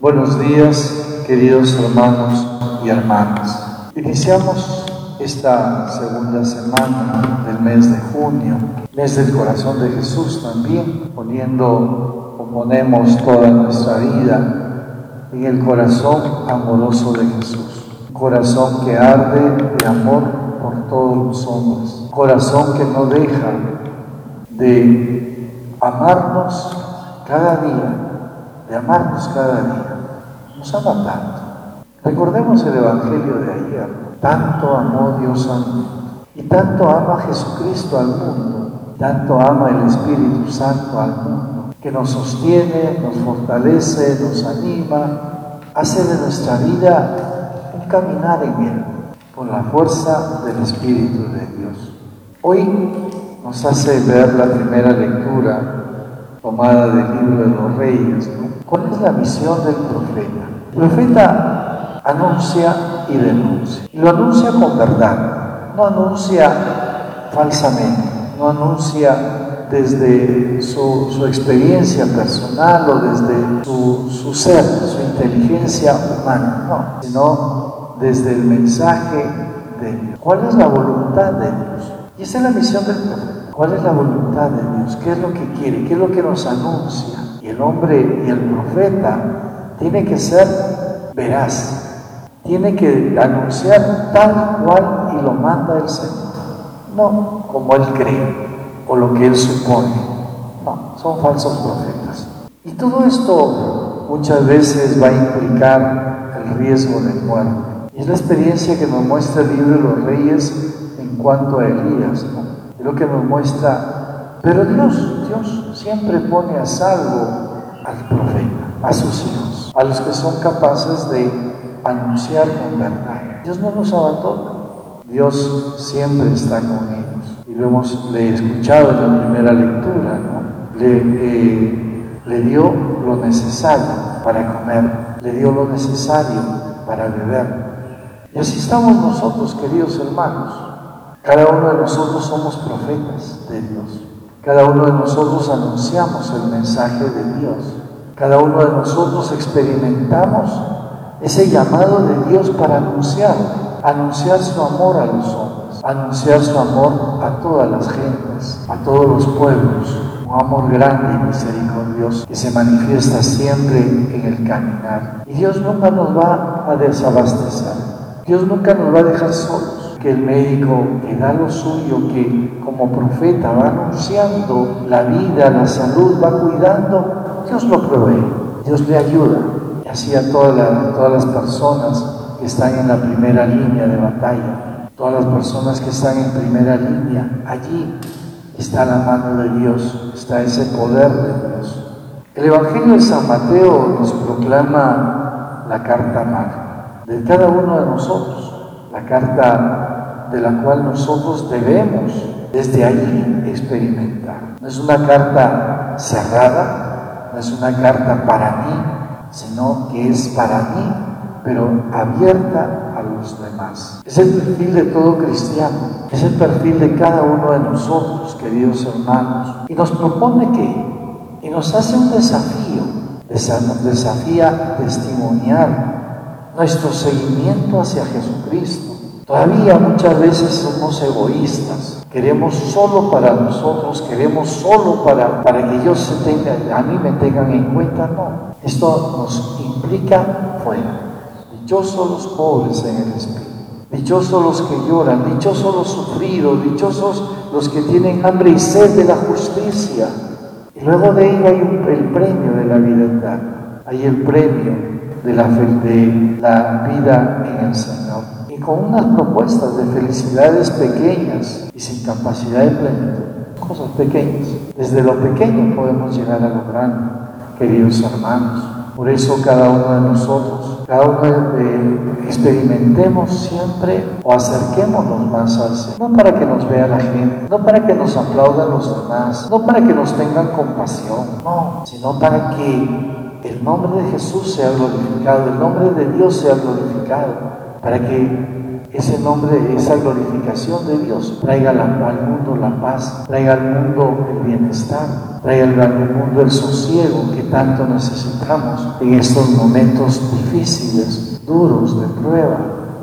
Buenos días, queridos hermanos y hermanas. Iniciamos esta segunda semana del mes de junio, mes del corazón de Jesús también, poniendo o ponemos toda nuestra vida en el corazón amoroso de Jesús. Corazón que arde de amor por todos los hombres. Corazón que no deja de amarnos cada día, de amarnos cada día. Nos ama tanto. Recordemos el Evangelio de ayer. Tanto amó Dios al mundo y tanto ama Jesucristo al mundo, tanto ama el Espíritu Santo al mundo, que nos sostiene, nos fortalece, nos anima, hace de nuestra vida un caminar en Él, con la fuerza del Espíritu de Dios. Hoy nos hace ver la primera lectura tomada del libro de los reyes. ¿Cuál es la misión del profeta? El profeta anuncia y denuncia. Y lo anuncia con verdad, no anuncia falsamente, no anuncia desde su, experiencia personal o desde su, su, ser, su inteligencia humana, no, sino desde el mensaje de Dios. ¿Cuál es la voluntad de Dios? Y esa es la misión del profeta. ¿Cuál es la voluntad de Dios? ¿Qué es lo que quiere? ¿Qué es lo que nos anuncia? Y el hombre y el profeta tiene que ser veraz, tiene que anunciar tal cual y lo manda el Señor. No como él cree o lo que él supone. No, son falsos profetas. Y todo esto muchas veces va a implicar el riesgo de muerte. Es la experiencia que nos muestra el libro de los reyes en cuanto a Elías. ¿no? Es lo que nos muestra. Pero Dios, Dios siempre pone a salvo al profeta, a sus hijos, a los que son capaces de anunciar con verdad. Dios no nos abandona. Dios siempre está con ellos. Y lo hemos le escuchado en la primera lectura, ¿no? Le, eh, le dio lo necesario para comer, le dio lo necesario para beber. Y así estamos nosotros, queridos hermanos. Cada uno de nosotros somos profetas de Dios. Cada uno de nosotros anunciamos el mensaje de Dios. Cada uno de nosotros experimentamos ese llamado de Dios para anunciar, anunciar su amor a los hombres, anunciar su amor a todas las gentes, a todos los pueblos, un amor grande y misericordioso que se manifiesta siempre en el caminar. Y Dios nunca nos va a desabastecer, Dios nunca nos va a dejar solos. Que el médico que da lo suyo, que como profeta va anunciando la vida, la salud, va cuidando, Dios lo provee, Dios le ayuda, así a todas las, todas las personas que están en la primera línea de batalla, todas las personas que están en primera línea, allí está la mano de Dios, está ese poder de Dios. El Evangelio de San Mateo nos proclama la carta magna de cada uno de nosotros, la carta de la cual nosotros debemos desde allí experimentar. No es una carta cerrada, no es una carta para mí, sino que es para mí, pero abierta a los demás. Es el perfil de todo cristiano, es el perfil de cada uno de nosotros, queridos hermanos, y nos propone que, y nos hace un desafío, nos desafía testimoniar nuestro seguimiento hacia Jesucristo. Todavía muchas veces somos egoístas, queremos solo para nosotros, queremos solo para, para que ellos se tengan, a mí me tengan en cuenta, no. Esto nos implica fuera. Dichosos los pobres en el espíritu, dichosos los que lloran, dichosos los sufridos, dichosos los que tienen hambre y sed de la justicia. Y luego de ello hay un, el premio de la vida eterna, hay el premio de la, de la vida en el Señor. Y con unas propuestas de felicidades pequeñas y sin capacidad de plenitud, cosas pequeñas. Desde lo pequeño podemos llegar a lo grande, queridos hermanos. Por eso cada uno de nosotros cada uno eh, experimentemos siempre o acerquémonos más al Señor. No para que nos vea la gente, no para que nos aplaudan los demás, no para que nos tengan compasión, no, sino para que el nombre de Jesús sea glorificado, el nombre de Dios sea glorificado, para que ese nombre, esa glorificación de Dios, traiga al mundo la paz, traiga al mundo el bienestar, traiga al mundo el sosiego que tanto necesitamos en estos momentos difíciles, duros, de prueba.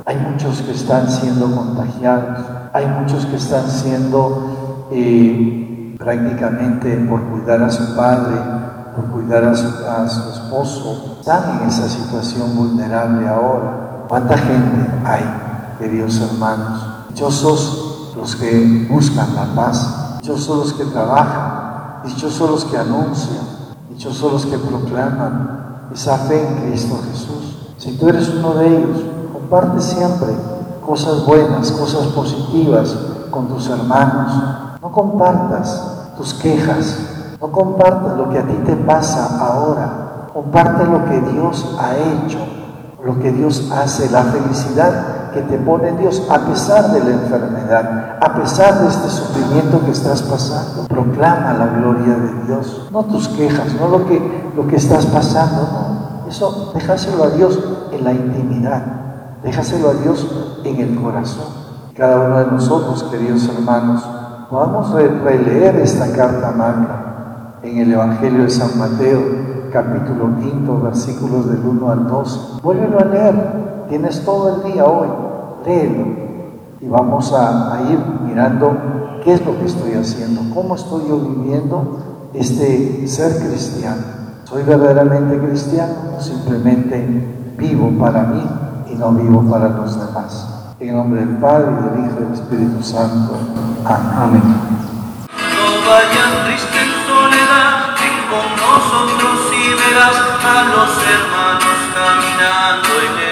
Hay muchos que están siendo contagiados, hay muchos que están siendo eh, prácticamente por cuidar a su padre, por cuidar a su, a su esposo, están en esa situación vulnerable ahora. ¿Cuánta gente hay? queridos hermanos. Dichosos los que buscan la paz, dichosos los que trabajan, dichosos los que anuncian, dichosos los que proclaman esa fe en Cristo Jesús. Si tú eres uno de ellos, comparte siempre cosas buenas, cosas positivas con tus hermanos. No compartas tus quejas, no compartas lo que a ti te pasa ahora. Comparte lo que Dios ha hecho, lo que Dios hace, la felicidad que te pone Dios a pesar de la enfermedad, a pesar de este sufrimiento que estás pasando. Proclama la gloria de Dios, no tus quejas, no lo que, lo que estás pasando, no. Eso déjaselo a Dios en la intimidad, déjaselo a Dios en el corazón. Cada uno de nosotros, queridos hermanos, a releer esta carta magna en el Evangelio de San Mateo, capítulo 5, versículos del 1 al 2. Vuélvelo a leer, tienes todo el día hoy, léelo y vamos a, ir mirando qué es lo que estoy haciendo, cómo estoy yo viviendo este ser cristiano. ¿Soy verdaderamente cristiano o simplemente vivo para mí y no vivo para los demás? En nombre del Padre, del Hijo y del Espíritu Santo. Amén. No vayas triste en soledad, ven a los hermanos caminando en el.